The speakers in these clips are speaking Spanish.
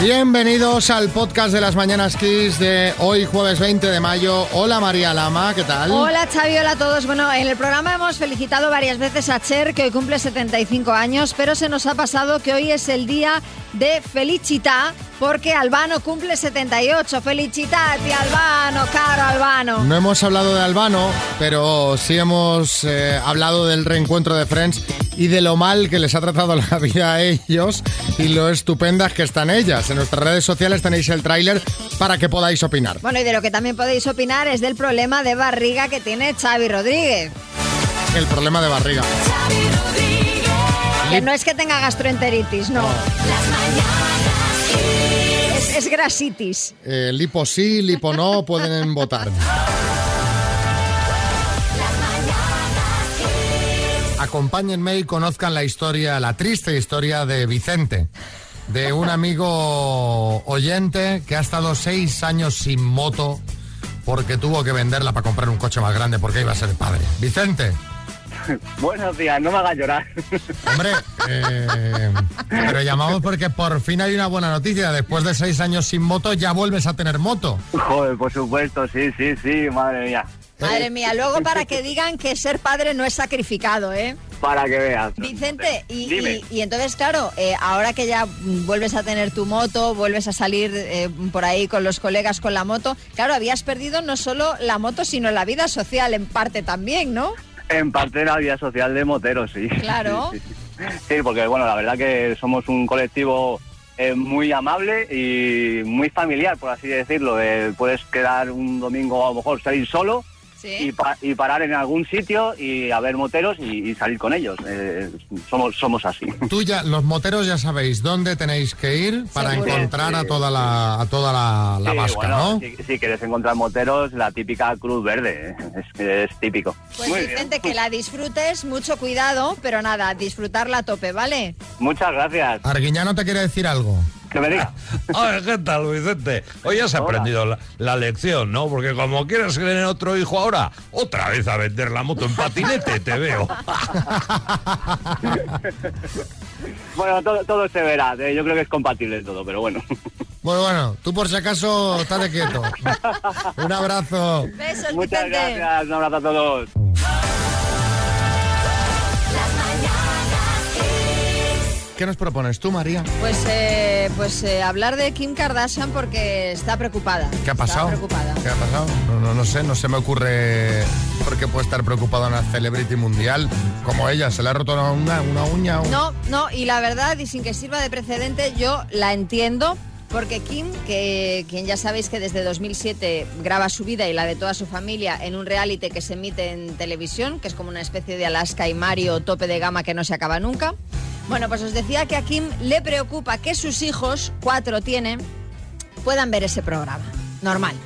Bienvenidos al podcast de las Mañanas Kiss de hoy jueves 20 de mayo. Hola María Lama, ¿qué tal? Hola Xavi, hola a todos. Bueno, en el programa hemos felicitado varias veces a Cher, que hoy cumple 75 años, pero se nos ha pasado que hoy es el día de Felicita, porque Albano cumple 78. Felicitati Albano, caro Albano. No hemos hablado de Albano, pero sí hemos eh, hablado del reencuentro de Friends y de lo mal que les ha tratado la vida a ellos y lo estupendas que están ellas. En nuestras redes sociales tenéis el tráiler para que podáis opinar. Bueno, y de lo que también podéis opinar es del problema de barriga que tiene Xavi Rodríguez. El problema de barriga. Que no es que tenga gastroenteritis, no. Es, es grasitis. Eh, lipo sí, lipo no, pueden votar. Acompáñenme y conozcan la historia, la triste historia de Vicente, de un amigo oyente que ha estado seis años sin moto porque tuvo que venderla para comprar un coche más grande porque iba a ser padre. Vicente. Buenos días, no me hagas llorar. Hombre, eh, pero llamamos porque por fin hay una buena noticia. Después de seis años sin moto ya vuelves a tener moto. Joder, por supuesto, sí, sí, sí, madre mía. Madre mía, luego para que digan que ser padre no es sacrificado, ¿eh? Para que veas. Vicente, y, Dime. y- y entonces, claro, eh, ahora que ya vuelves a tener tu moto, vuelves a salir eh, por ahí con los colegas con la moto, claro, habías perdido no solo la moto, sino la vida social en parte también, ¿no? En parte de la vida social de moteros, sí. Claro. Sí, sí, sí. Sí, porque bueno, la verdad que somos un colectivo eh, muy amable y muy familiar, por así decirlo. Eh, puedes quedar un domingo a lo mejor salir solo y, pa- y parar en algún sitio y a ver moteros y, y salir con ellos. Eh, somos, somos así. Tú ya, los moteros ya sabéis dónde tenéis que ir para Seguro. encontrar a toda la, a toda la, la Sí, vasca, bueno, ¿no? Si, si quieres encontrar moteros, la típica cruz verde, eh, es, es típico. Pues Muy bien. Que la disfrutes, mucho cuidado, pero nada, disfrutarla a tope, ¿vale? Muchas gracias. Arguiñano te quiere decir algo. Que me diga. Oye, ¿qué tal, Vicente? Hoy has Hola. aprendido la, la lección, ¿no? Porque como quieres tener otro hijo ahora, otra vez a vender la moto en patinete, te veo. Bueno, todo, todo se verá. eh, Yo creo que es compatible todo, pero bueno. Bueno, bueno, tú por si acaso estate quieto. Un abrazo. Besos, Muchas Vicente. gracias. Un abrazo a todos. ¿Qué nos propones tú, María? Pues, eh, pues eh, hablar de Kim Kardashian porque está preocupada. ¿Qué ha pasado? Está preocupada. ¿Qué ha pasado? No, no, no sé, no se me ocurre por qué puede estar preocupada una celebrity mundial como ella. ¿Se le ha roto una, uña- una uña? o- No, no, y la verdad, y sin que sirva de precedente, yo la entiendo. Porque Kim, que quien ya sabéis que desde 2007 graba su vida y la de toda su familia en un reality que se emite en televisión, que es como una especie de Alaska y Mario tope de gama que no se acaba nunca. Bueno, pues os decía que a Kim le preocupa que sus hijos, cuatro tienen, puedan ver ese programa. Normal.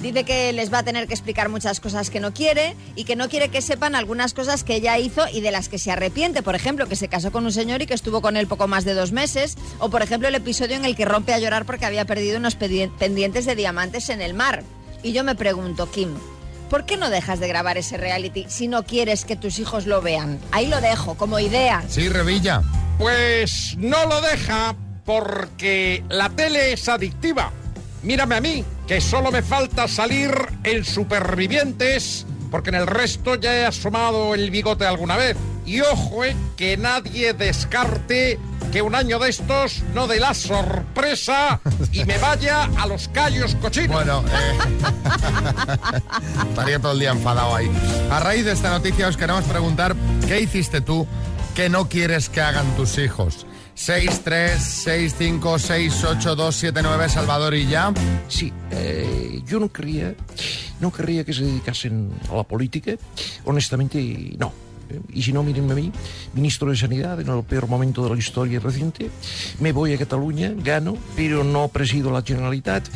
Dice que les va a tener que explicar muchas cosas que no quiere y que no quiere que sepan algunas cosas que ella hizo y de las que se arrepiente. Por ejemplo, que se casó con un señor y que estuvo con él poco más de dos meses. O, por ejemplo, el episodio en el que rompe a llorar porque había perdido unos pendientes de diamantes en el mar. Y yo me pregunto, Kim, ¿por qué no dejas de grabar ese reality si no quieres que tus hijos lo vean? Ahí lo dejo, como idea. Sí, Revilla. Pues no lo deja porque la tele es adictiva. Mírame a mí, que solo me falta salir en Supervivientes, porque en el resto ya he asomado el bigote alguna vez. Y ojo, eh, que nadie descarte que un año de estos no dé la sorpresa y me vaya a los callos cochinos. Bueno, eh, estaría todo el día enfadado ahí. A raíz de esta noticia os queremos preguntar, ¿qué hiciste tú que no quieres que hagan tus hijos? 6, 3, 6, 5, 6, 8, 2, 7, 9, Salvador y ya. Sí, eh, yo no querría, no querría que se dedicasen a la política. Honestamente, no. Y si no, mírenme a mí, ministro de Sanidad en el peor momento de la historia reciente. Me voy a Cataluña, gano, pero no presido la Generalitat.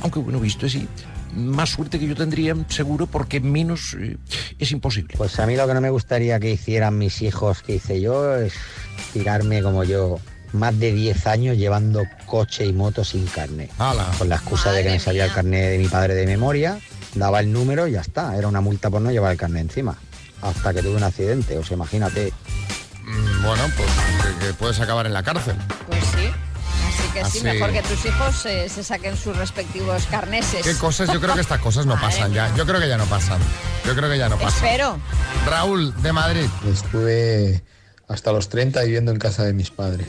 Aunque, bueno, visto así, más suerte que yo tendría, seguro, porque menos eh, es imposible. Pues a mí lo que no me gustaría que hicieran mis hijos que hice yo es tirarme como yo más de 10 años llevando coche y moto sin carne. Hala. Con la excusa de que me salía el carnet de mi padre de memoria Daba el número y ya está. Era una multa por no llevar el carnet encima. Hasta que tuve un accidente, o sea, imagínate. Mm, Bueno, pues que, que puedes acabar en la cárcel. Pues sí. Así que sí, Así. mejor que tus hijos eh, se saquen sus respectivos carneses. ¿Qué cosas? Yo creo que estas cosas no pasan ya. Yo creo que ya no pasan. Yo creo que ya no pasan. Espero. Raúl, de Madrid. Estuve hasta los 30 viviendo en casa de mis padres.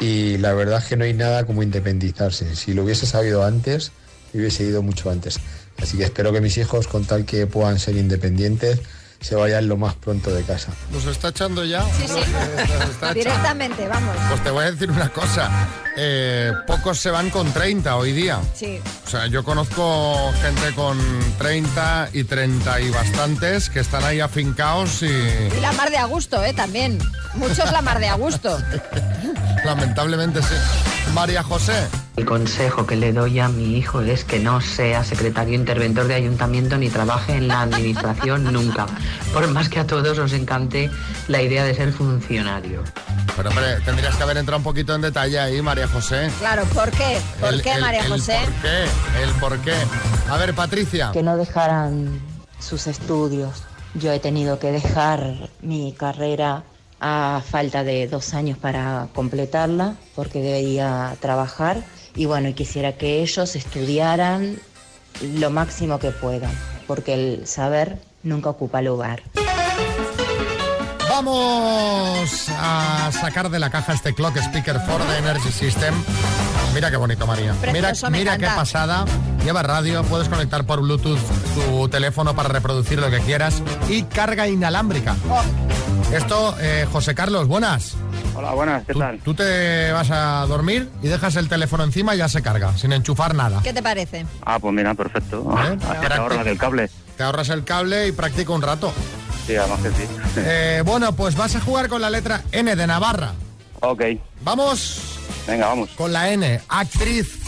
Y la verdad es que no hay nada como independizarse. Si lo hubiese sabido antes, hubiese ido mucho antes. Así que espero que mis hijos, con tal que puedan ser independientes, se vayan lo más pronto de casa. ¿Nos está echando ya? Sí, sí. Está echando. Directamente, vamos. Pues te voy a decir una cosa. Eh, pocos se van con 30 hoy día. Sí. O sea, yo conozco gente con 30 y 30 y bastantes que están ahí afincados y Y la mar de a gusto, ¿eh? También. Muchos la mar de a gusto. lamentablemente sí. María José. El consejo que le doy a mi hijo es que no sea secretario interventor de ayuntamiento ni trabaje en la administración nunca, por más que a todos os encante la idea de ser funcionario. Pero hombre, tendrías que haber entrado un poquito en detalle ahí, María José. Claro, ¿por qué? ¿Por El- qué, el- María el José? ¿Por qué? El por qué. A ver, Patricia. que no dejaran sus estudios. Yo he tenido que dejar mi carrera a falta de dos años para completarla porque debía trabajar y bueno, y quisiera que ellos estudiaran lo máximo que puedan porque el saber nunca ocupa lugar. Vamos a sacar de la caja este Clock Speaker 4 de Energy System. Mira qué bonito, María. Mira, Precioso, me mira qué pasada. Lleva radio, puedes conectar por Bluetooth tu teléfono para reproducir lo que quieras y carga inalámbrica. Oh, Esto, eh, José Carlos, buenas. Hola, buenas, ¿qué Tú, tal? tú te vas a dormir y dejas el teléfono encima y ya se carga, sin enchufar nada. ¿Qué te parece? Ah, pues mira, perfecto. ¿Eh? Te ahorras el cable. Te ahorras el cable y practica un rato. Sí, además que sí. Eh, bueno, pues vas a jugar con la letra N de Navarra. ok, Vamos venga, vamos. con la N. Actriz.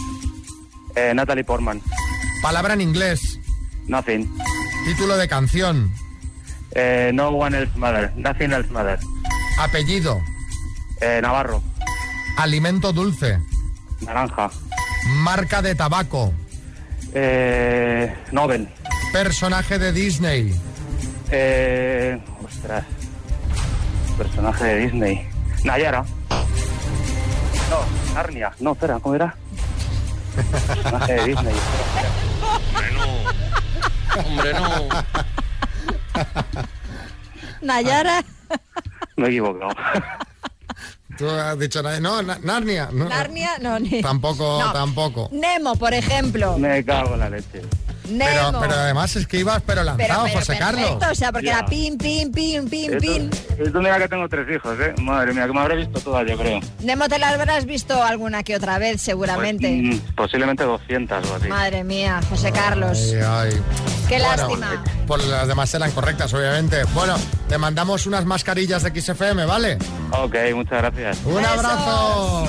Eh, Natalie Portman, Palabra en inglés. Nothing. Título de canción. Eh, no One Else Matter, Nothing Else Matter. Apellido. Eh, Navarro, Alimento dulce. Naranja. Marca de tabaco. Eh, Nobel. Personaje de Disney. Eh, ostras. Personaje de Disney. Nayara. No, Narnia. No, espera, ¿cómo era? Personaje de Disney. Hombre, no. Nayara. Me he equivocado. Tú has dicho na- no, Na- Narnia. No, Narnia, no, ni... Tampoco, No. tampoco. Nemo, por ejemplo. Me cago en la leche. Pero, además es que ibas pero lanzado, pero José perfecto, Carlos. O sea, porque Ya. era pin, pin, pin, pin, Esto, pin. esto mira que tengo tres hijos, ¿eh? Madre mía, que me habré visto todas, yo creo. Nemo te la habrás visto alguna que otra vez, seguramente. Pues, mm, posiblemente 200 o así. Madre mía, José Carlos. Ay, ay. Qué Bueno, lástima. Pues las demás eran correctas, obviamente. Bueno, te mandamos unas mascarillas de XFM, ¿vale? Ok, muchas gracias. Un Besos. abrazo.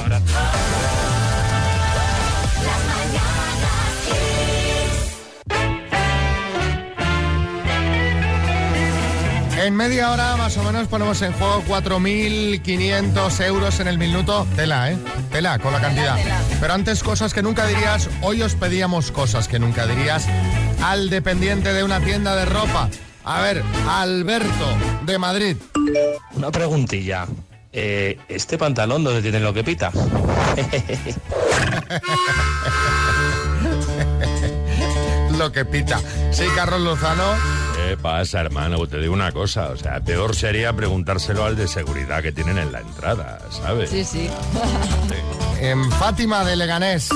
En media hora más o menos ponemos en juego 4.500 euros en el minuto. Tela, ¿eh? Tela con la cantidad. tela. Pero antes cosas que nunca dirías. Hoy os pedíamos cosas que nunca dirías al dependiente de una tienda de ropa. A ver, Alberto de Madrid. Una preguntilla. Eh, ¿Este pantalón dónde tiene lo que pita? Lo que pita. Sí, Carlos Lozano. ¿Qué pasa, hermano? Pues Te digo una cosa. O sea, peor sería preguntárselo al de seguridad que tienen en la entrada, ¿sabes? Sí, sí. En Fátima de Leganés.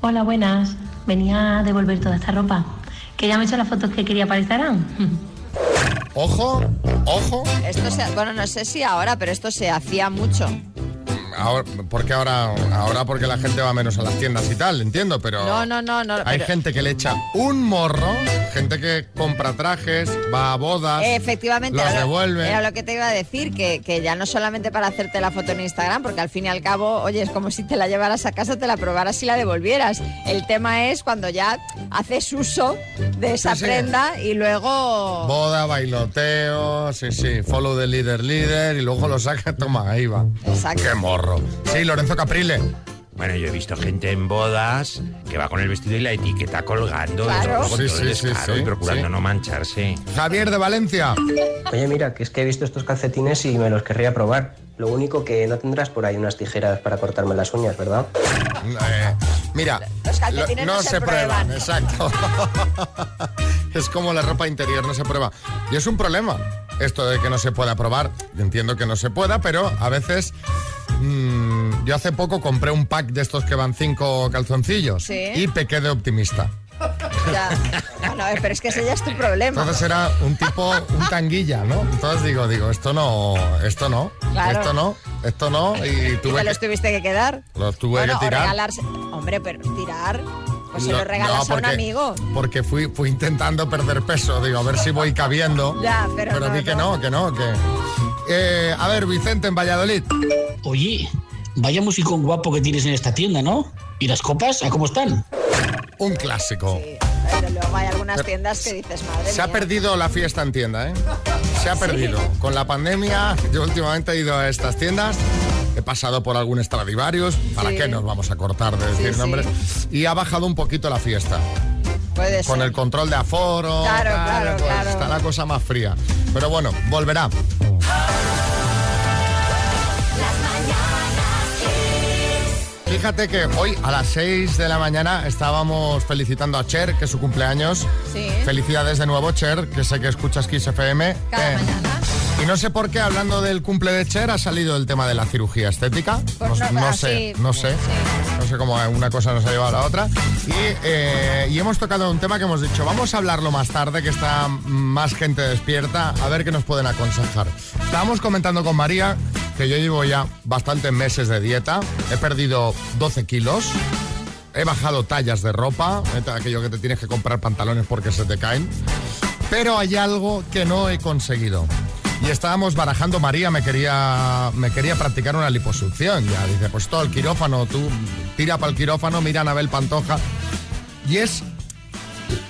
Hola, buenas. Venía a devolver toda esta ropa. Que ya me he hecho las fotos que quería para Instagram. Ojo, ojo. Esto se, bueno, no sé si ahora, pero esto se hacía mucho. Ahora, porque ahora, ahora porque la gente va menos a las tiendas y tal, entiendo, pero No, no, no, no. hay pero- gente que le echa un morro, gente que compra trajes, va a bodas, Efectivamente, los devuelve. era lo que te iba a decir, que, que ya no solamente para hacerte la foto en Instagram, porque al fin y al cabo, oye, es como si te la llevaras a casa, te la probaras y la devolvieras. El tema es cuando ya haces uso de esa Sí, sí. prenda y luego... Boda, bailoteo, sí, sí, follow the leader, leader, y luego lo saca, toma, ahí va. Exacto. Qué morro. Sí, Lorenzo Caprile. Bueno, yo he visto gente en bodas que va con el vestido y la etiqueta colgando. Claro. Sí, sí, sí, y procurando sí. no mancharse. Javier de Valencia. Oye, mira, que es que he visto estos calcetines y me los querría probar. Lo único que no tendrás por ahí unas tijeras para cortarme las uñas, ¿verdad? Eh, mira, Los calcetines lo- no se prueban. exacto. es como la ropa interior, no se prueba. Y es un problema esto de que no se pueda probar. Entiendo que no se pueda, pero a veces... mm, yo hace poco compré un pack de estos que van cinco calzoncillos Sí. y pequé de optimista. Ya. Bueno, pero es que ese ya es tu problema. Entonces era un tipo, un tanguilla, ¿no? Entonces digo, digo, esto no, esto no, Claro. esto no, esto no, y ¿Y tuve te los que, tuviste que quedar? los tuve Bueno, que tirar. Hombre, pero tirar. Pues se lo regalas no, a un porque- amigo. Porque fui, fui intentando perder peso, digo, a ver si voy cabiendo. Ya, pero no, vi que no. que no, que... Eh, a ver, Vicente, en Valladolid. Oye, vaya musicón guapo que tienes en esta tienda, ¿no? ¿Y las copas? ¿A cómo están? Un clásico. Pero luego hay algunas Pero- tiendas que dices, madre Se ha perdido la fiesta en tienda, ¿eh? Se ha perdido. Con la pandemia, yo últimamente he ido a estas tiendas, he pasado por algún Stradivarius, ¿para Sí. qué nos vamos a cortar de decir Sí, sí. nombres? Y ha bajado un poquito la fiesta. Puede Con ser. el control de aforo, Claro, tal, claro, pues claro. está la cosa más fría. Pero bueno, volverá. Fíjate que hoy a las 6 de la mañana estábamos felicitando a Cher, que es su cumpleaños. Sí. Felicidades de nuevo, Cher, que sé que escuchas Kiss FM. Cada Eh, mañana. Y no sé por qué, hablando del cumple de Cher, ha salido el tema de la cirugía estética. Pues no, no, no sé, sí, no sé. sí. No sé cómo una cosa nos ha llevado a la otra. Y, eh, y hemos tocado un tema que hemos dicho, vamos a hablarlo más tarde, que está más gente despierta, a ver qué nos pueden aconsejar. Estábamos comentando con María que yo llevo ya bastantes meses de dieta, he perdido 12 kilos. He bajado tallas de ropa, eh, aquello que te tienes que comprar pantalones porque se te caen. Pero hay algo que no he conseguido. Y estábamos barajando, María me quería, me quería practicar una liposucción. Ya dice, pues todo el quirófano, tú tira para el quirófano, mira a Anabel Pantoja. Y es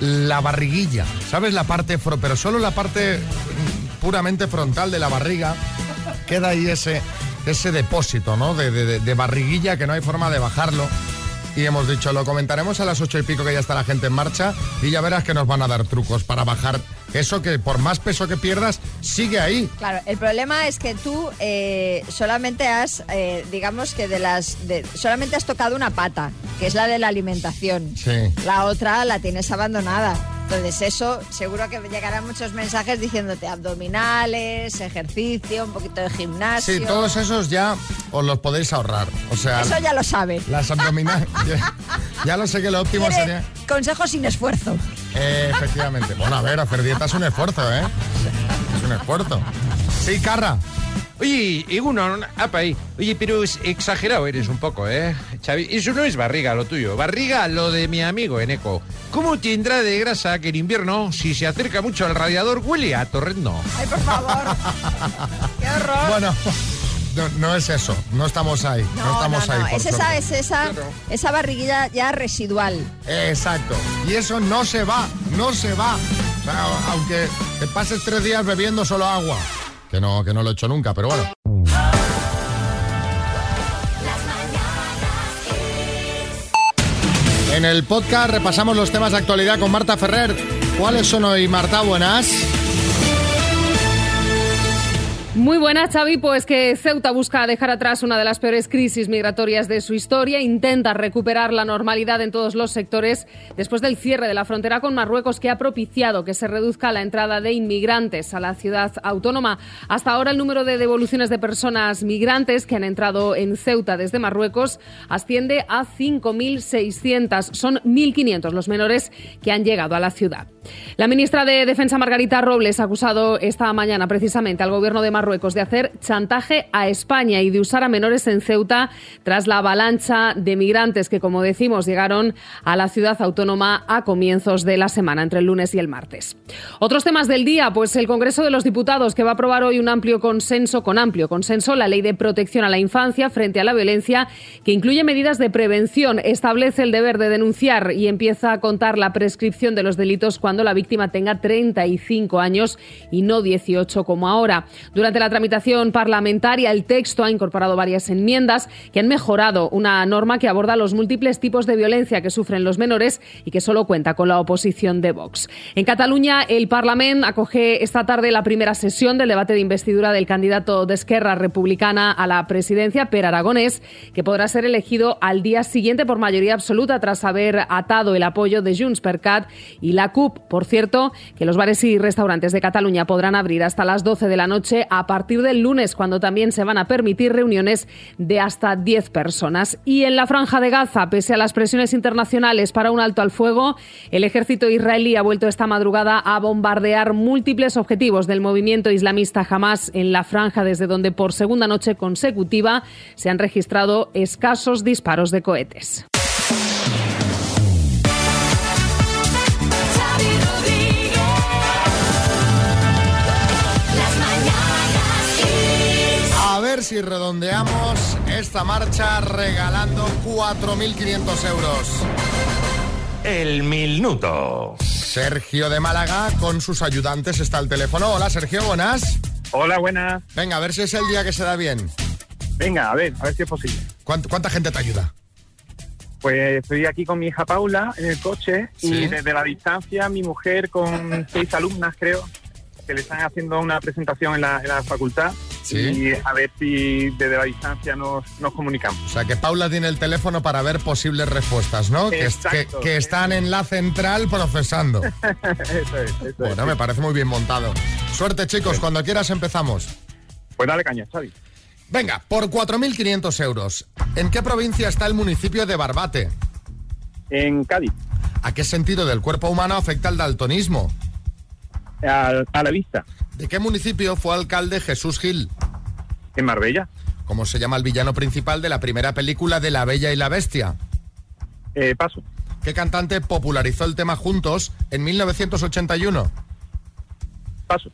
la barriguilla, ¿sabes? La parte, pero solo la parte puramente frontal de la barriga. Queda ahí ese, ese depósito, ¿no? De- de barriguilla que no hay forma de bajarlo. Y hemos dicho, lo comentaremos a las ocho y pico que ya está la gente en marcha y ya verás que nos van a dar trucos para bajar eso que por más peso que pierdas, sigue ahí. Claro, el problema es que tú eh, solamente has, eh, digamos que de las, de, solamente has tocado una pata, que es la de la alimentación. Sí. La otra la tienes abandonada. Entonces eso, seguro que llegarán muchos mensajes diciéndote abdominales, ejercicio, un poquito de gimnasio. Sí, todos esos ya os los podéis ahorrar. O sea, Eso ya lo sabe. las abdominales. ya, ya lo sé que lo óptimo Quiere sería. Consejos sin esfuerzo. Eh, efectivamente. Bueno, a ver, hacer dieta es un esfuerzo, ¿eh? Es un esfuerzo. Sí, Carra. Oye, Iguno, apa ahí. Oye, pero es exagerado eres un poco, ¿eh? Xavi, eso no es barriga lo tuyo. Barriga lo de mi amigo Eneco. ¿Cómo tendrá de grasa que en invierno, si se acerca mucho al radiador, huele a torrendo? Ay, por favor. Qué horror. Bueno, no, no es eso. No estamos ahí. No, estamos ahí. por Es esa, es esa, esa barriguilla ya residual. Exacto. Y eso no se va, no se va. O sea, aunque te pases tres días bebiendo solo agua. Que no, que no lo he hecho nunca, pero bueno. En el podcast repasamos los temas de actualidad con Marta Ferrer. ¿Cuáles son hoy, Marta? Buenas. Muy buenas, Xavi. Pues que Ceuta busca dejar atrás una de las peores crisis migratorias de su historia. Intenta recuperar la normalidad en todos los sectores después del cierre de la frontera con Marruecos que ha propiciado que se reduzca la entrada de inmigrantes a la ciudad autónoma. Hasta ahora el número de devoluciones de personas migrantes que han entrado en Ceuta desde Marruecos asciende a 5.600. Son 1.500 los menores que han llegado a la ciudad. La ministra de Defensa, Margarita Robles, ha acusado esta mañana precisamente al gobierno de Marruecos de hacer chantaje a España y de usar a menores en Ceuta tras la avalancha de migrantes que, como decimos, llegaron a la ciudad autónoma a comienzos de la semana, entre el lunes y el martes. Otros temas del día, pues el Congreso de los Diputados, que va a aprobar hoy un amplio consenso, con amplio consenso, la ley de protección a la infancia frente a la violencia, que incluye medidas de prevención, establece el deber de denunciar y empieza a contar la prescripción de los delitos cuando la víctima tenga 35 años y no 18 como ahora. Durante Durante la tramitación parlamentaria, el texto ha incorporado varias enmiendas que han mejorado una norma que aborda los múltiples tipos de violencia que sufren los menores y que solo cuenta con la oposición de Vox. En Cataluña, el Parlamento acoge esta tarde la primera sesión del debate de investidura del candidato de Esquerra Republicana a la presidencia, Per Aragonés, que podrá ser elegido al día siguiente por mayoría absoluta tras haber atado el apoyo de Junts per Cat y la CUP. Por cierto, que los bares y restaurantes de Cataluña podrán abrir hasta las 12 de la noche a partir del lunes, cuando también se van a permitir reuniones de hasta 10 personas. Y en la franja de Gaza, pese a las presiones internacionales para un alto al fuego, el ejército israelí ha vuelto esta madrugada a bombardear múltiples objetivos del movimiento islamista Hamas en la franja, desde donde por segunda noche consecutiva se han registrado escasos disparos de cohetes. Si redondeamos esta marcha regalando 4.500 euros. El minuto. Sergio de Málaga con sus ayudantes está al teléfono. Hola Sergio, buenas. Hola, buenas. Venga, a ver si es el día que se da bien. Venga, a ver, a ver si es posible. ¿Cuánta, cuánta gente te ayuda? Pues estoy aquí con mi hija Paula en el coche Sí. y desde la distancia mi mujer con seis alumnas, creo, que le están haciendo una presentación en la, en la facultad Sí. y a ver si desde la distancia nos, nos comunicamos. O sea, que Paula tiene el teléfono para ver posibles respuestas, ¿no? Que, están en la central procesando. eso es, eso es. Bueno, me parece muy bien montado. Suerte, chicos, cuando quieras empezamos. Pues dale caña, Xavi. Venga, por 4.500 euros. ¿En qué provincia está el municipio de Barbate? En Cádiz. ¿A qué sentido del cuerpo humano afecta el daltonismo? A, a la vista. ¿De qué municipio fue alcalde Jesús Gil? En Marbella. ¿Cómo se llama el villano principal de la primera película de La Bella y la Bestia? Eh, paso. ¿Qué cantante popularizó el tema Juntos en 1981? Paso.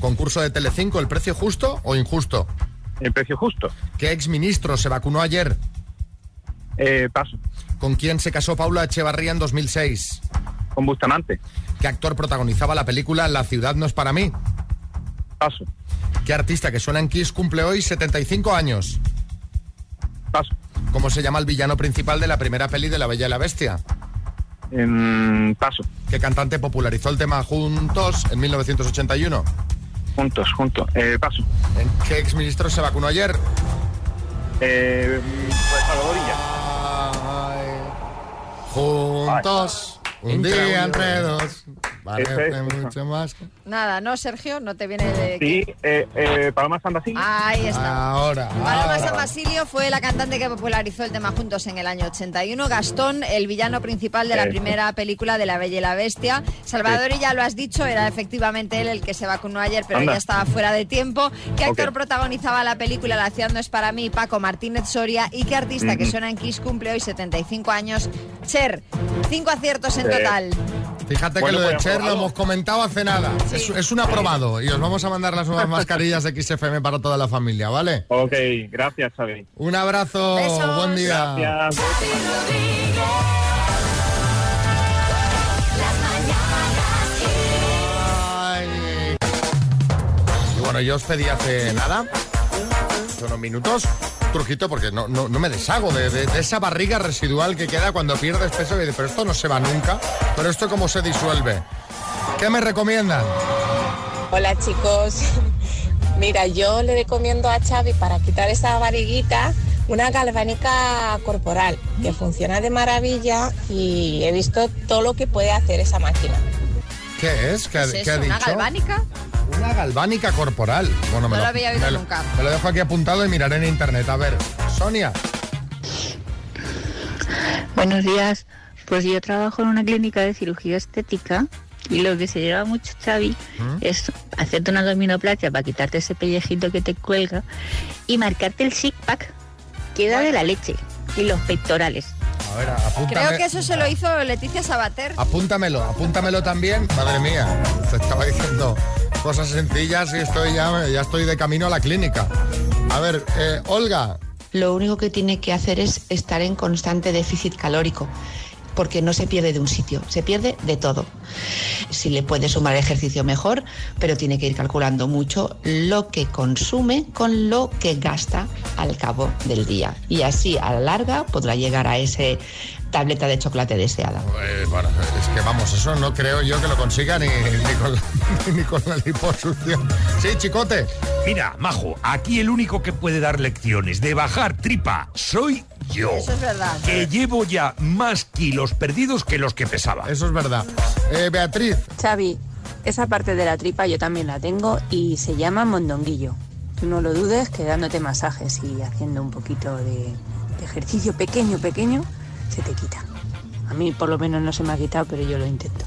¿Concurso de Telecinco, el precio justo o injusto? El precio justo. ¿Qué exministro se vacunó ayer? Eh, paso. ¿Con quién se casó Paula Echevarría en 2006? Con Bustamante. ¿Qué actor protagonizaba la película La ciudad no es para mí? Paso. ¿Qué artista que suena en Kiss cumple hoy 75 años? Paso. ¿Cómo se llama el villano principal de la primera peli de La Bella y la Bestia? En paso. ¿Qué cantante popularizó el tema Juntos en 1981? Juntos, juntos. Eh, paso. ¿En qué exministro se vacunó ayer? Eh, pues Salvadorilla. Juntos, un día entre dos. Parece es. mucho más. que- Nada, ¿no, Sergio? ¿No te viene de...? Sí, eh, eh, Paloma San Basilio. Ahí está. Ahora. Paloma ahora. San Basilio fue la cantante que popularizó el tema Juntos en el año 81. Gastón, el villano principal de la primera película de La Bella y la Bestia. Salvador, y ya lo has dicho, era efectivamente él el que se vacunó ayer, pero Anda. ya estaba fuera de tiempo. ¿Qué actor Ok. protagonizaba la película La ciudad no es para mí? Paco Martínez Soria. ¿Y qué artista que Ujú. suena en Kiss cumple hoy 75 años? Cher. Cinco aciertos en Sí. total. Fíjate Bueno, que lo de pues, Cher lo hemos comentado hace nada. Es, es un aprobado. Y os vamos a mandar las nuevas mascarillas de XFM para toda la familia, ¿vale? Ok, gracias, Xavi. Un abrazo. Besos. Buen día. Gracias. Ay. Y bueno, yo os pedí hace nada, hace unos minutos, un truquito porque no, no, no me deshago de, de- de esa barriga residual que queda cuando pierdes peso y dices, pero esto no se va nunca, pero esto cómo se disuelve. ¿Qué me recomiendan? Hola chicos, mira yo le recomiendo a Xavi para quitar esa variguita una galvánica corporal que funciona de maravilla y he visto todo lo que puede hacer esa máquina. ¿Qué es? ¿Qué, ¿Es qué eso? ha dicho? ¿Una galvánica? Una galvánica corporal. Bueno, me No lo, lo había me lo- nunca. me lo dejo aquí apuntado y miraré en internet. A ver, Sonia. Buenos días. Pues yo trabajo en una clínica de cirugía estética y lo que se lleva mucho, Xavi, es hacerte una abdominoplastia para quitarte ese pellejito que te cuelga y marcarte el six-pack. Queda de la leche y los pectorales. A ver, apúntame. Creo que eso se lo hizo Leticia Sabater. Apúntamelo, apúntamelo también. Madre mía, te estaba diciendo cosas sencillas y estoy ya, ya estoy de camino a la clínica. A ver, eh, Olga, Lo único que tiene que hacer es estar en constante déficit calórico. Porque no se pierde de un sitio, se pierde de todo. Si le puede sumar ejercicio mejor, pero tiene que ir calculando mucho lo que consume con lo que gasta al cabo del día. Y así a la larga podrá llegar a ese tableta de chocolate deseada. Eh, bueno, es que vamos, eso no creo yo que lo consiga ni, con, la, ni con la liposucción. Sí, chicote. Mira, Majo, aquí el único que puede dar lecciones de bajar tripa soy yo. Eso es verdad. Que llevo ya más kilos perdidos que los que pesaba. Eso es verdad. Eh, Beatriz. Xavi, esa parte de la tripa yo también la tengo y se llama mondonguillo. Tú no lo dudes que dándote masajes y haciendo un poquito de, de ejercicio pequeño, pequeño, se te quita. A mí por lo menos no se me ha quitado, pero yo lo intento.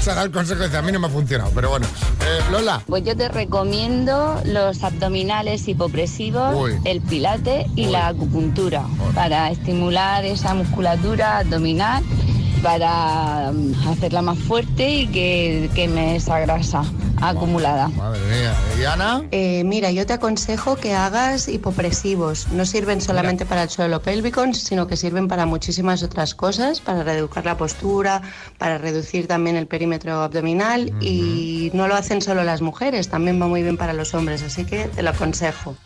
Será el consejo de a mí no me ha funcionado, pero bueno. Eh, Lola. Pues yo te recomiendo los abdominales hipopresivos, Uy. el pilate y la acupuntura para estimular esa musculatura abdominal, para mm, hacerla más fuerte y que queme esa grasa acumulada. Madre mía. ¿Y Ana? Eh, mira, yo te aconsejo que hagas hipopresivos. No sirven solamente para el suelo pélvico, sino que sirven para muchísimas otras cosas, para reeducar la postura, para reducir también el perímetro abdominal y no lo hacen solo las mujeres, también va muy bien para los hombres, así que te lo aconsejo.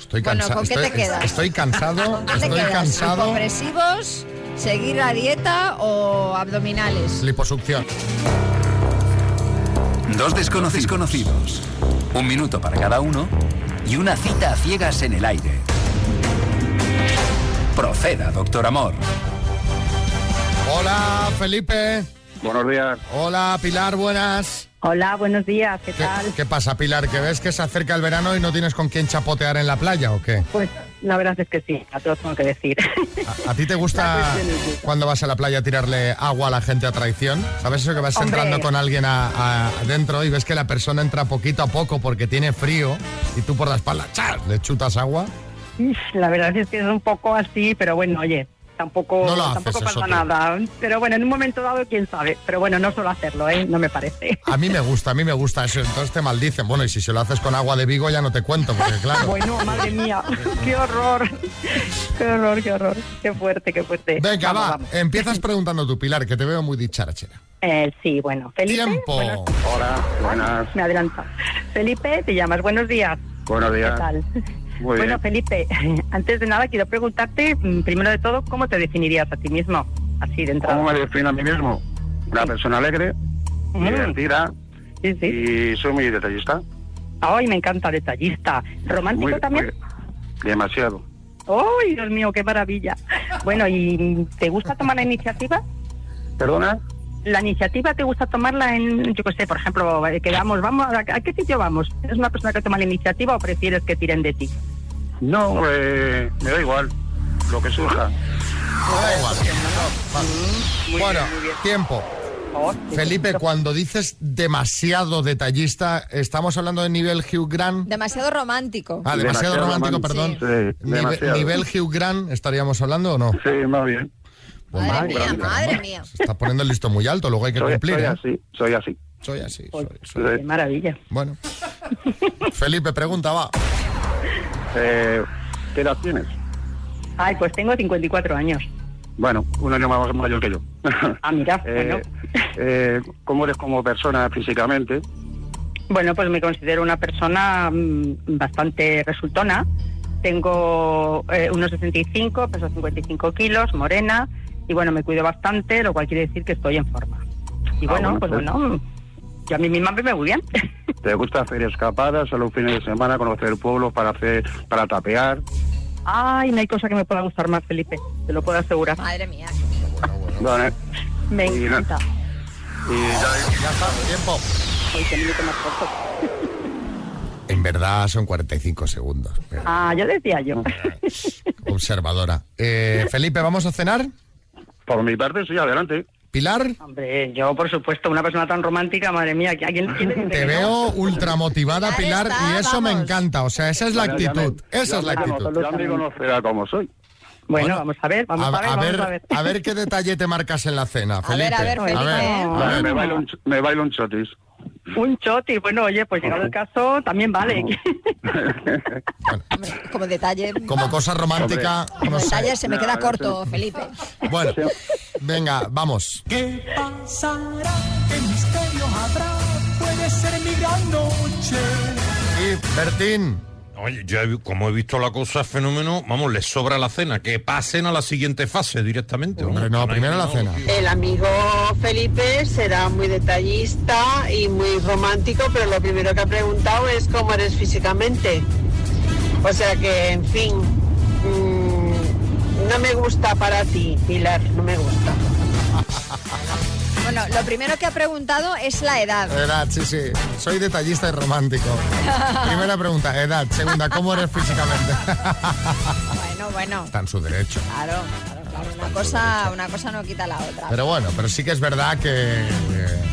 Estoy Bueno, cansado. ¿con qué estoy, te quedas? estoy cansado. ¿Con qué te estoy quedas? cansado. ¿Hipopresivos, seguir la dieta o abdominales? Liposucción. Dos desconocidos conocidos. Un minuto para cada uno y una cita a ciegas en el aire. Proceda, doctor Amor. Hola, Felipe. Buenos días. Hola, Pilar, buenas. Hola, buenos días, ¿qué ¿Qué, tal? qué pasa, Pilar? ¿Que ves que se acerca el verano y no tienes con quién chapotear en la playa o qué? Pues la verdad es que sí, a todos tengo que decir. ¿A ti te gusta cuando vas a la playa tirarle agua a la gente a traición? ¿Sabes eso que vas Hombre. entrando con alguien adentro y ves que la persona entra poquito a poco porque tiene frío y tú por la espalda ¡chas! le chutas agua? La verdad es que es un poco así, pero bueno, oye, tampoco, No lo haces, tampoco pasa nada. Pero bueno, en un momento dado, quién sabe. Pero bueno, no suelo hacerlo, ¿eh? No me parece. A mí me gusta, a mí me gusta eso, entonces te maldicen. Bueno, y si se lo haces con agua de Vigo ya no te cuento, porque claro... Bueno, madre mía, qué horror. Qué horror, qué horror. Qué fuerte, qué fuerte. Venga, Vamos, va, vamos. empiezas preguntando tú, Pilar, que te veo muy dicharachera. Eh, sí, bueno. Felipe. Tiempo. buenos- Hola, buenas. Me adelanta. Felipe, te llamas. Buenos días. Buenos días. ¿Qué tal? Muy bueno, bien. Felipe, antes de nada quiero preguntarte, mm, primero de todo, ¿cómo te definirías a ti mismo? Así de entrada. ¿Cómo me defino a mí mismo? Una persona alegre, Mm. divertida y soy muy detallista. Ay, me encanta, detallista. ¿Romántico Muy- también? muy- demasiado. ¡Ay, Dios mío, qué maravilla! Bueno, ¿y te gusta tomar la iniciativa? ¿Perdona? ¿La iniciativa te gusta tomarla en, yo qué sé, por ejemplo, eh, que vamos, vamos, ¿a, a qué sitio vamos? ¿Eres una persona que toma la iniciativa o prefieres que tiren de ti? No, eh, me da igual. Lo que surja. Da igual. Bueno, tiempo. Felipe, cuando dices demasiado detallista, ¿estamos hablando de nivel Hugh Grant? Demasiado romántico. Ah, demasiado, Demasiado romántico, romántico. perdón. Sí, Nive- demasiado. nivel Hugh Grant, ¿estaríamos hablando o no? Sí, más bien. Madre mía, madre mía. Se está poniendo el listo muy alto, luego hay que Soy, cumplir. soy ¿eh? así, soy así. Soy así. soy- Qué maravilla. Bueno. Felipe, pregunta, va. Eh, ¿Qué edad tienes? Ay, pues tengo 54 años. Bueno, un año más mayor que yo. Ah, mira, Eh, bueno. eh, ¿Cómo eres como persona físicamente? Bueno, pues me considero una persona mm, bastante resultona. Tengo eh, unos 65, peso 55 kilos, morena, y bueno, me cuido bastante, lo cual quiere decir que estoy en forma. Y Ah, bueno, bueno, pues pues. bueno, yo a mí misma me veo muy bien. ¿Te gusta hacer escapadas a los fines de semana, conocer pueblos para hacer, para tapear? Ay, no hay cosa que me pueda gustar más, Felipe, te lo puedo asegurar. Madre mía. Vale. Me Y na- encanta. Y ya, ya está, tiempo. Minuto más corto. En verdad son 45 segundos. pero Ah, yo decía yo. Observadora. Eh, Felipe, ¿vamos a cenar? Por mi parte, sí, adelante. ¿Pilar? Hombre, yo por supuesto, una persona tan romántica, madre mía, que alguien quién le dice Te veo ultra motivada, Pilar, y eso me encanta. O sea, esa es la Bueno, ya me- actitud. Esa es la me actitud. Ya me conocerá como soy. Bueno, vamos a ver, vamos a, ver, vamos ver, a ver. a ver qué detalle te marcas en la cena, Felipe. ver, a ver, Felipe. a ver. Me bailo un, ch- me bailo un chotis. Un choti, bueno, oye, pues llegado el caso, también vale. Como detalle. Como cosa romántica, Como no sé. detalle se me queda corto, Felipe. Bueno, venga, vamos. ¿Qué pasará? ¿Qué misterio habrá? Puede ser mi gran noche. Y Bertín. Oye, yo he- como he visto la cosa fenómeno, vamos, les sobra la cena, que pasen a la siguiente fase directamente. Hombre, no, primero la cena. El amigo Felipe será muy detallista y muy romántico, pero lo primero que ha preguntado es cómo eres físicamente. O sea que, en fin, mm, no me gusta para ti, Pilar, no me gusta. Bueno, lo primero que ha preguntado es la edad. Edad, sí, sí. Soy detallista y romántico. Primera pregunta, edad. Segunda, ¿cómo eres físicamente? Bueno, bueno. Está en su derecho. Claro, claro, claro. Una cosa, una cosa no quita la otra. Pero bueno, pero sí que es verdad que eh,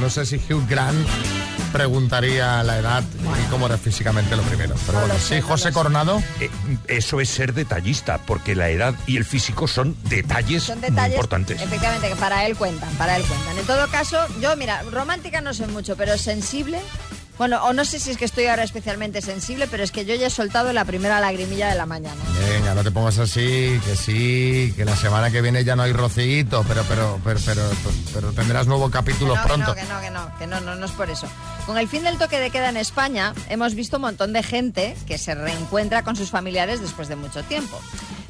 no sé si Hugh Grant preguntaría la edad y cómo eres físicamente lo primero. Pero bueno, sí, José Coronado. Eh, eso es ser detallista, porque la edad y el físico son detalles, Son muy detalles, importantes. efectivamente, que para él cuentan, para él cuentan. En todo caso, yo, mira, romántica no soy mucho, pero sensible... Bueno, o no sé si es que estoy ahora especialmente sensible, pero es que yo ya he soltado la primera lagrimilla de la mañana. Venga, no te pongas así, que sí, que la semana que viene ya no hay rocito, pero pero pero pero, pero tendrás Que no, pronto. Que no, que no, que no, no, no es por eso. Con el fin del toque de queda en España, hemos visto un montón de gente que se reencuentra con sus familiares después de mucho tiempo.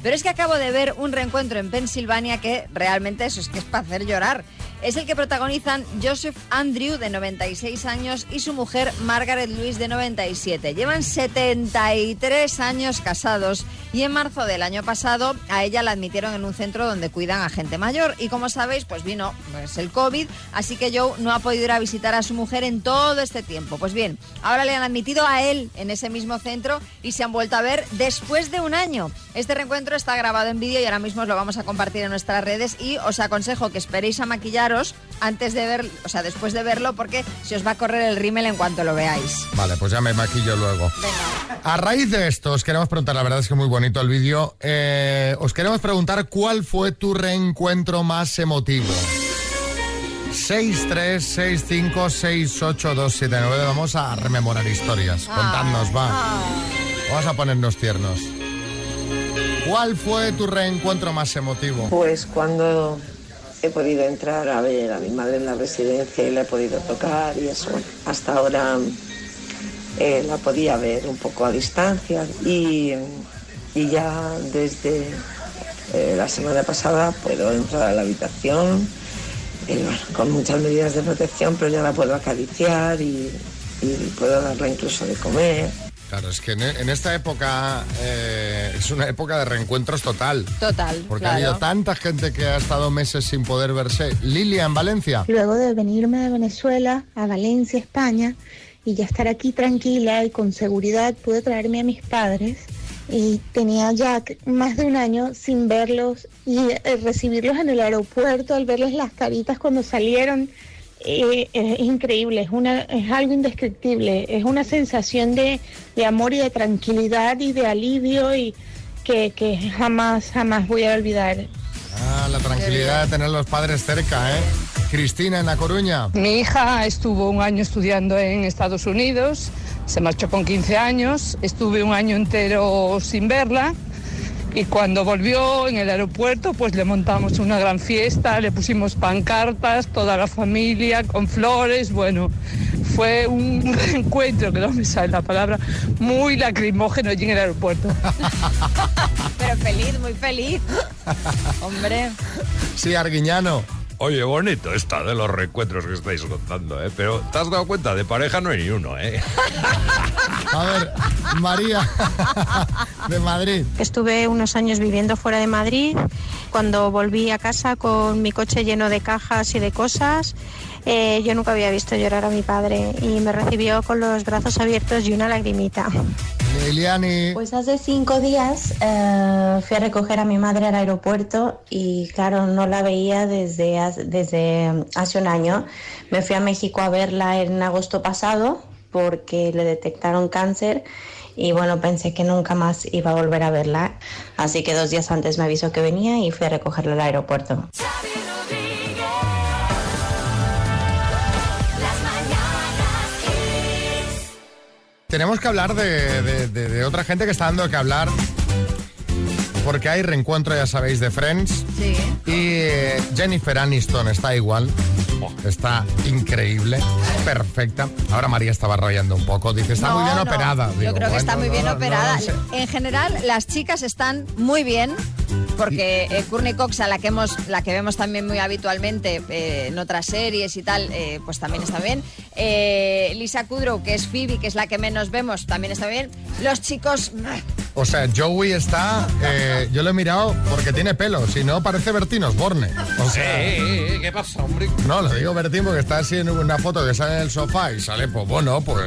Pero es que acabo de ver un reencuentro en Pensilvania que realmente eso es que es para hacer llorar. Es el que protagonizan Joseph Andrew, de 96 años, y su mujer Margaret Louise, de 97. Llevan 73 años casados y en marzo del año pasado a ella la admitieron en un centro donde cuidan a gente mayor. Y como sabéis, pues vino pues, el COVID, así que Joe no ha podido ir a visitar a su mujer en todo este tiempo. Pues bien, ahora le han admitido a él en ese mismo centro y se han vuelto a ver después de un año. Este reencuentro está grabado en vídeo y ahora mismo os lo vamos a compartir en nuestras redes y os aconsejo que esperéis a antes de ver, o sea, después de verlo porque se os va a correr el rímel en cuanto lo veáis. Vale, pues ya me maquillo luego. A raíz de esto, os queremos preguntar, la verdad es que muy bonito el vídeo, eh, os queremos preguntar cuál fue tu reencuentro más emotivo. 636568279, vamos a rememorar historias. Contadnos, va. Vamos a ponernos tiernos. ¿Cuál fue tu reencuentro más emotivo? Pues cuando he podido entrar a ver a mi madre en la residencia y la he podido tocar y eso. Hasta ahora eh, la podía ver un poco a distancia y, y ya desde eh, la semana pasada puedo entrar a la habitación eh, con muchas medidas de protección, pero ya la puedo acariciar y, y puedo darle incluso de comer. Claro, es que en, en esta época eh, es una época de reencuentros total. Total. Porque ha claro. habido tanta gente que ha estado meses sin poder verse. Lilia, en Valencia. Luego de venirme de Venezuela a Valencia, España, y ya estar aquí tranquila y con seguridad, pude traerme a mis padres. Y tenía ya más de un año sin verlos y eh, recibirlos en el aeropuerto, al verles las caritas cuando salieron. Eh, es increíble, es, una, es algo indescriptible, es una sensación de, de amor y de tranquilidad y de alivio y que, que jamás, jamás voy a olvidar. Ah, la tranquilidad de tener los padres cerca, ¿eh? Cristina, en La Coruña. Mi hija estuvo un año estudiando en Estados Unidos, se marchó con 15 años, estuve un año entero sin verla y cuando volvió en el aeropuerto pues le montamos una gran fiesta, le pusimos pancartas, toda la familia con flores, bueno, fue un reencuentro, que no me sale la palabra, muy lacrimógeno allí en el aeropuerto. Pero feliz, muy feliz. Hombre. Sí, Arguiñano. Oye, bonito está de los reencuentros que estáis contando, ¿eh? Pero ¿te has dado cuenta? De pareja no hay ni uno, ¿eh? A ver, María, de Madrid. Estuve unos años viviendo fuera de Madrid. Cuando volví a casa con mi coche lleno de cajas y de cosas, eh, yo nunca había visto llorar a mi padre y me recibió con los brazos abiertos y una lagrimita. Liliani. Pues hace cinco días eh, fui a recoger a mi madre al aeropuerto y claro, no la veía desde, hace- desde hace un año. Me fui a México a verla en agosto pasado porque le detectaron cáncer y bueno, pensé que nunca más iba a volver a verla. Así que dos días antes me avisó que venía y fui a recogerla al aeropuerto. Tenemos que hablar de, de- otra gente que está dando que hablar. Porque hay reencuentro, ya sabéis, de Friends. Sí. Y eh, Jennifer Aniston está igual. Está increíble, perfecta. Ahora María estaba rayando un poco. Dice, está muy No, bien no. operada. Yo Digo, creo que está bueno, muy no, bien no, no operada. sé. En general, las chicas están muy bien. Porque eh, Courtney Cox, a la que hemos, la que vemos también muy habitualmente eh, en otras series y tal, eh, pues también está bien. Eh, Lisa Kudrow, que es Phoebe, que es la que menos vemos, también está bien. Los chicos, O sea, Joey está. Yo lo he mirado porque tiene pelo. Si no, parece Bertín Osborne. O sea, Eh, eh, eh, ¿Qué pasa, hombre? No, lo digo Bertín porque está así en una foto que sale en el sofá y sale, pues bueno, pues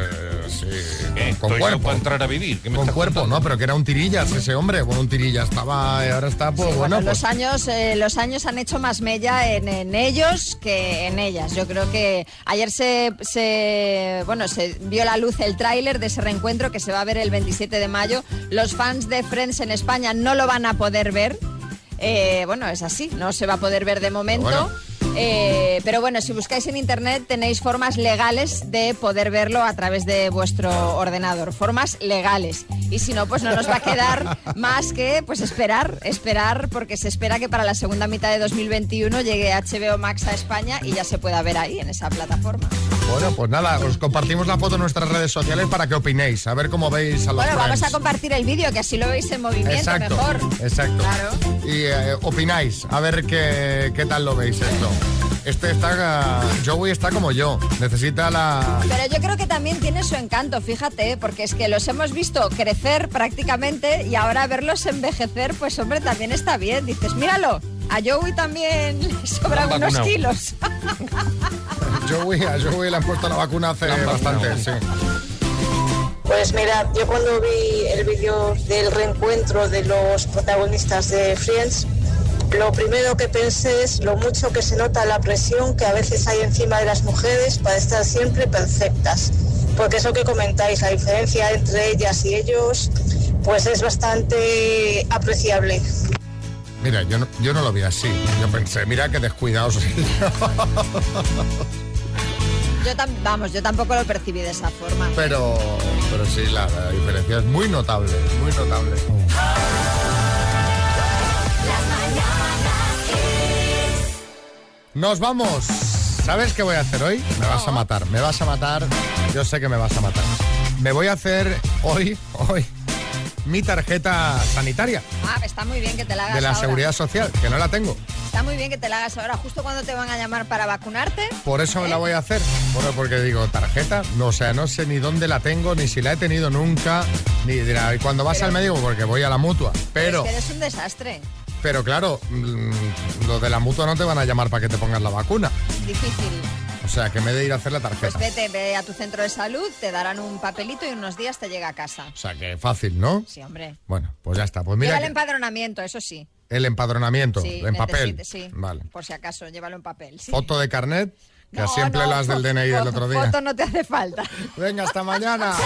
sí, con Estoy cuerpo. loco a entrar a vivir. ¿Qué me Con cuerpo, contando? no, pero que era un tirillas ese hombre. Bueno, un tirillas estaba, y ahora está, pues Sí, bueno, bueno, pues. los años, eh, los años han hecho más mella en, en ellos que en ellas. Yo creo que ayer se, se- bueno, se vio la luz el tráiler de ese reencuentro que se va a ver el 27 de mayo. Los fans de Friends en España no lo van a poder ver. Eh, bueno, es así, no se va a poder ver de momento. Bueno. Eh, pero bueno, si buscáis en internet tenéis formas legales de poder verlo a través de vuestro ordenador, formas legales. Y si no, pues no nos va a quedar más que pues esperar, esperar, porque se espera que para la segunda mitad de 2021 llegue HBO Max a España y ya se pueda ver ahí en esa plataforma. Bueno, pues nada, os compartimos la foto en nuestras redes sociales para que opinéis, a ver cómo veis a los Bueno, vamos a compartir el vídeo, que así lo veis en movimiento Exacto, mejor. exacto. Claro. Y eh, opináis, a ver qué, qué tal lo veis esto. Este está, Joey está como yo, necesita la... Pero yo creo que también tiene su encanto, fíjate, porque es que los hemos visto crecer prácticamente y ahora verlos envejecer, pues hombre, también está bien. Dices, míralo, a Joey también le sobran unos vacunado. kilos. Joey, a Joey le han puesto la vacuna hace bastante, sí. Pues mira, yo cuando vi el vídeo del reencuentro de los protagonistas de Friends, lo primero que pensé es lo mucho que se nota la presión que a veces hay encima de las mujeres para estar siempre perfectas. Porque eso que comentáis, la diferencia entre ellas y ellos, pues es bastante apreciable. Mira, yo no, yo no lo vi así. Yo pensé, mira qué descuidados. Yo tam- vamos, yo tampoco lo percibí de esa forma. pero, pero sí, la, la diferencia es muy notable, muy notable. Nos vamos. ¿Sabes qué voy a hacer hoy? Me vas a matar, me vas a matar. Yo sé que me vas a matar. Me voy a hacer hoy, hoy, mi tarjeta sanitaria Ah, está muy bien que te la hagas de la ahora. seguridad social, que no la tengo. Está muy bien que te la hagas ahora, justo cuando te van a llamar para vacunarte. Por eso me la voy a hacer. Bueno, porque digo, tarjeta, no, o sea, no sé ni dónde la tengo, ni si la he tenido nunca, ni dirá, ¿y cuando vas al médico? Porque voy a la mutua. Pero, Es que eres un desastre. Pero claro, mm, los de la mutua no te van a llamar para que te pongas la vacuna. Difícil. O sea, que me de ir a hacer la Pues tarjeta. vete, ve a tu centro de salud, te darán un papelito y unos días te llega a casa. O sea, que fácil, ¿no? Sí, hombre. Bueno, pues ya está. Pues mira, el que- empadronamiento, eso sí. el empadronamiento, Sí, en papel. Sí, Vale. por si acaso, llévalo en papel. sí. Foto de carnet, que No, siempre no, las del DNI del otro día. Foto no te hace falta. Venga, hasta mañana.